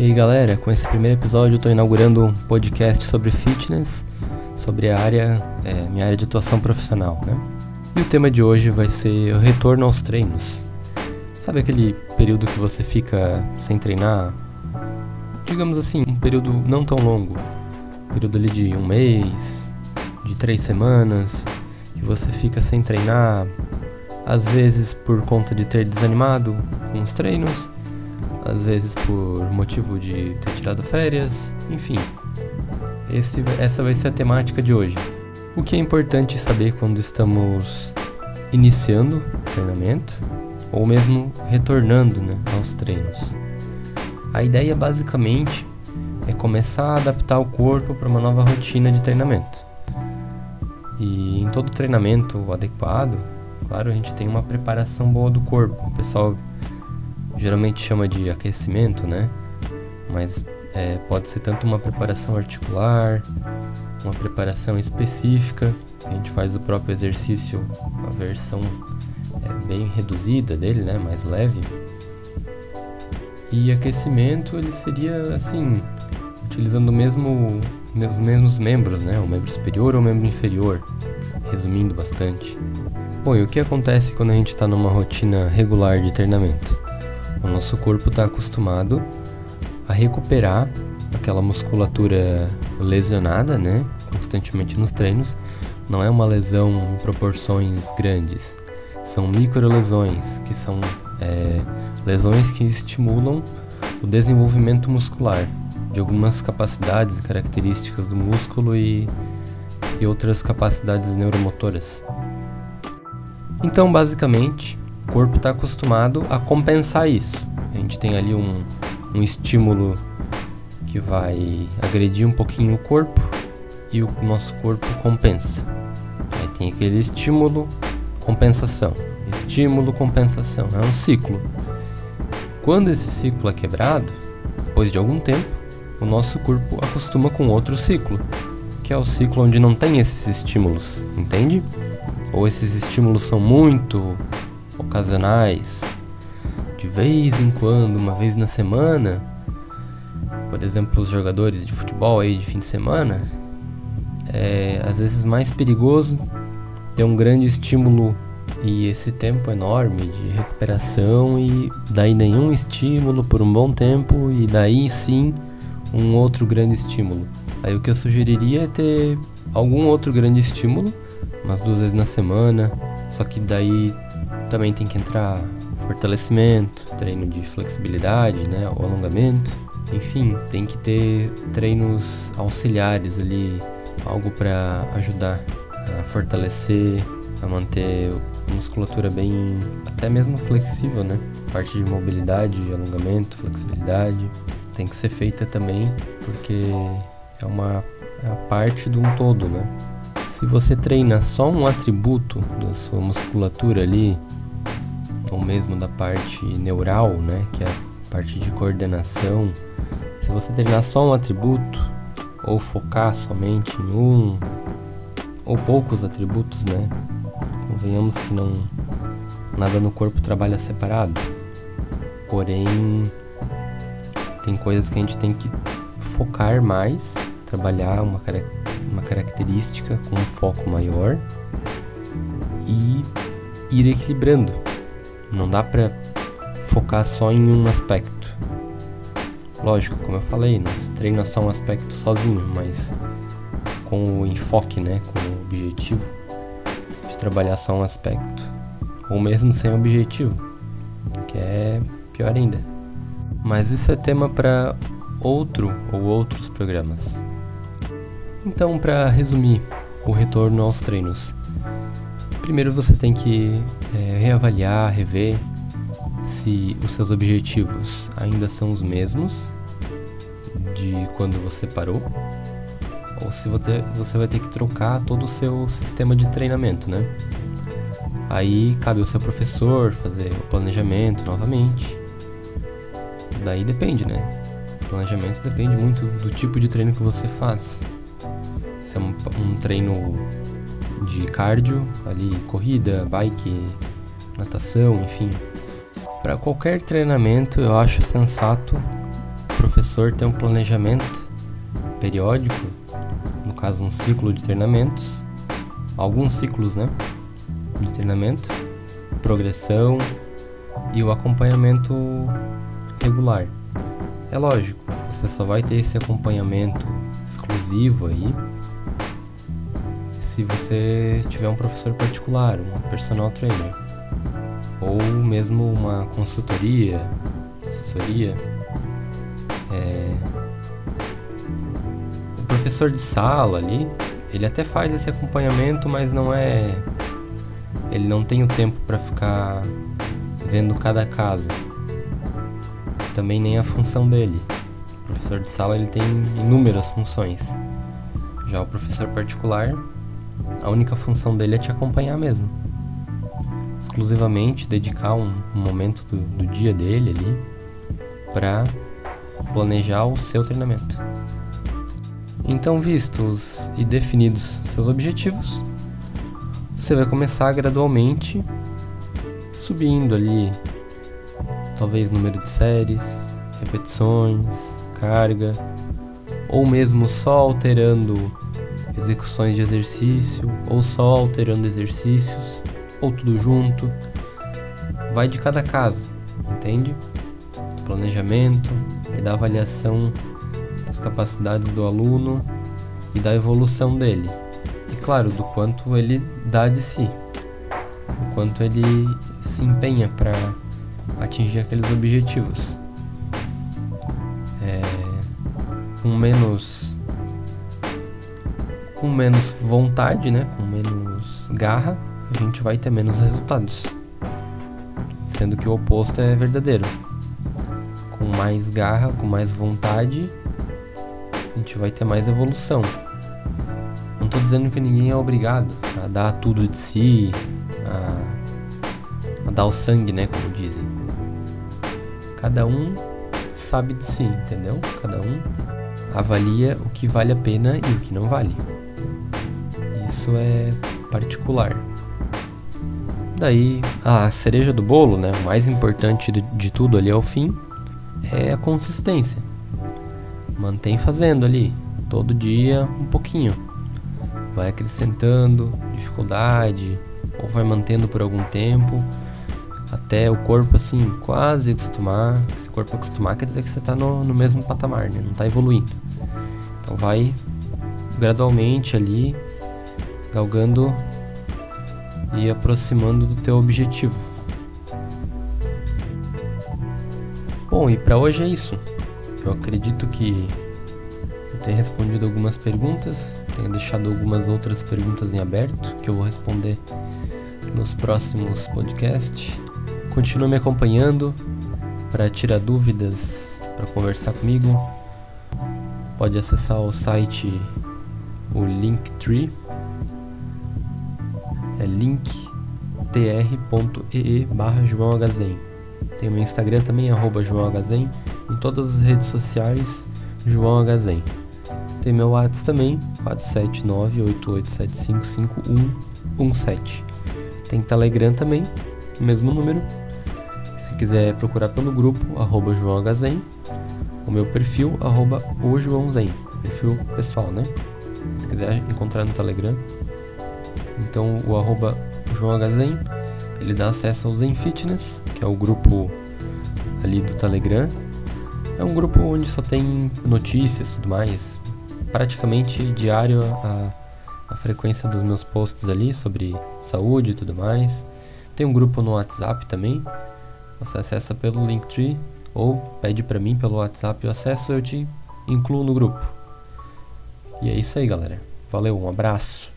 E aí galera, com esse primeiro episódio eu estou inaugurando um podcast sobre fitness, sobre a área, é, minha área de atuação profissional, né? E o tema de hoje vai ser o retorno aos treinos. Sabe aquele período que você fica sem treinar? Digamos assim, um período não tão longo, um período ali de um mês, de três semanas, que você fica sem treinar, às vezes por conta de ter desanimado com os treinos, às vezes por motivo de ter tirado férias, enfim. Esse, essa vai ser a temática de hoje. O que é importante saber quando estamos iniciando o treinamento ou mesmo retornando né, aos treinos. A ideia basicamente é começar a adaptar o corpo para uma nova rotina de treinamento. E em todo treinamento adequado, claro, a gente tem uma preparação boa do corpo. O pessoal geralmente chama de aquecimento, né? Mas é, pode ser tanto uma preparação articular, uma preparação específica, a gente faz o próprio exercício, a versão é, bem reduzida dele, né? Mais leve. E aquecimento ele seria assim, utilizando mesmo, os mesmos membros, né? O membro superior ou o membro inferior, resumindo bastante. Bom, e o que acontece quando a gente está numa rotina regular de treinamento? O nosso corpo está acostumado a recuperar aquela musculatura lesionada, né? Constantemente nos treinos. Não é uma lesão em proporções grandes. São micro lesões, que são é, lesões que estimulam o desenvolvimento muscular de algumas capacidades e características do músculo e, e outras capacidades neuromotoras. Então, basicamente, corpo está acostumado a compensar isso. A gente tem ali um, um estímulo que vai agredir um pouquinho o corpo e o nosso corpo compensa. Aí tem aquele estímulo, compensação. Estímulo, compensação. É um ciclo. Quando esse ciclo é quebrado, depois de algum tempo, o nosso corpo acostuma com outro ciclo, que é o ciclo onde não tem esses estímulos, entende? Ou esses estímulos são muito ocasionais, de vez em quando, uma vez na semana. Por exemplo, os jogadores de futebol aí de fim de semana, é às vezes mais perigoso ter um grande estímulo e esse tempo enorme de recuperação e daí nenhum estímulo por um bom tempo e daí sim um outro grande estímulo. Aí o que eu sugeriria é ter algum outro grande estímulo, umas duas vezes na semana, só que daí também tem que entrar fortalecimento, treino de flexibilidade, né, o alongamento. Enfim, tem que ter treinos auxiliares ali, algo para ajudar a fortalecer, a manter a musculatura bem, até mesmo flexível, né? Parte de mobilidade, alongamento, flexibilidade tem que ser feita também, porque é uma é parte de um todo, né? Se você treina só um atributo da sua musculatura ali, mesmo da parte neural, né, que é a parte de coordenação, se você treinar só um atributo ou focar somente em um ou poucos atributos, né, convenhamos que não nada no corpo trabalha separado. Porém, tem coisas que a gente tem que focar mais, trabalhar uma, uma característica com um foco maior e ir equilibrando não dá pra focar só em um aspecto. Lógico, como eu falei, não se treina só um aspecto sozinho, mas com o enfoque, né, com o objetivo de trabalhar só um aspecto, ou mesmo sem objetivo, que é pior ainda. Mas isso é tema para outro ou outros programas. Então, para resumir o retorno aos treinos, primeiro você tem que é, reavaliar, rever se os seus objetivos ainda são os mesmos de quando você parou, ou se você vai ter que trocar todo o seu sistema de treinamento, né? Aí cabe ao seu professor fazer o planejamento novamente. Daí depende, né? O planejamento depende muito do tipo de treino que você faz. Se é um, um treino de cardio, ali corrida, bike, natação, enfim. Para qualquer treinamento, eu acho sensato professor ter um planejamento periódico, no caso um ciclo de treinamentos, alguns ciclos, né, de treinamento, progressão e o acompanhamento regular. É lógico, você só vai ter esse acompanhamento exclusivo aí se você tiver um professor particular, um personal trainer, ou mesmo uma consultoria, assessoria. É... O professor de sala ali, ele até faz esse acompanhamento, mas não é. Ele não tem o tempo para ficar vendo cada caso. Também nem a função dele. O professor de sala ele tem inúmeras funções. Já o professor particular, a única função dele é te acompanhar mesmo. Exclusivamente dedicar um, um momento do, do dia dele ali para planejar o seu treinamento. Então, vistos e definidos seus objetivos, você vai começar gradualmente subindo ali, talvez número de séries, repetições, carga, ou mesmo só alterando execuções de exercício, ou só alterando exercícios, ou tudo junto. Vai de cada caso, entende? planejamento e da avaliação das capacidades do aluno e da evolução dele. E claro, do quanto ele dá de si, o quanto ele se empenha para atingir aqueles objetivos. É, com menos com menos vontade, né, com menos garra, a gente vai ter menos resultados. Sendo que o oposto é verdadeiro com mais garra, com mais vontade, a gente vai ter mais evolução. Não estou dizendo que ninguém é obrigado a dar tudo de si, a, a dar o sangue, né, como dizem. Cada um sabe de si, entendeu? Cada um avalia o que vale a pena e o que não vale. Isso é particular. Daí, a cereja do bolo, né, o mais importante de, tudo ali ao fim, é a consistência. Mantém fazendo ali, todo dia um pouquinho. Vai acrescentando dificuldade, ou vai mantendo por algum tempo, até o corpo assim quase acostumar. Se o corpo acostumar, quer dizer que você está no, no mesmo patamar, né? não está evoluindo. Então vai gradualmente ali, galgando e aproximando do teu objetivo. Bom, e para hoje é isso. Eu acredito que eu tenha respondido algumas perguntas, tenha deixado algumas outras perguntas em aberto que eu vou responder nos próximos podcasts. Continue me acompanhando para tirar dúvidas, para conversar comigo. Pode acessar o site o Linktree. Linktr.ee barra João tem o meu Instagram também, arroba João Em todas as redes sociais, João Tem meu WhatsApp também, 47988755117. Tem Telegram também, mesmo número. Se quiser procurar pelo grupo, arroba João O meu perfil, arroba o João. Perfil pessoal, né? Se quiser encontrar no Telegram. Então o arroba João ele dá acesso ao Zen Fitness, que é o grupo ali do Telegram. É um grupo onde só tem notícias e tudo mais. Praticamente diário a, a frequência dos meus posts ali sobre saúde e tudo mais. Tem um grupo no WhatsApp também. Você acessa pelo Linktree ou pede para mim pelo WhatsApp o acesso, eu te incluo no grupo. E é isso aí, galera. Valeu, um abraço.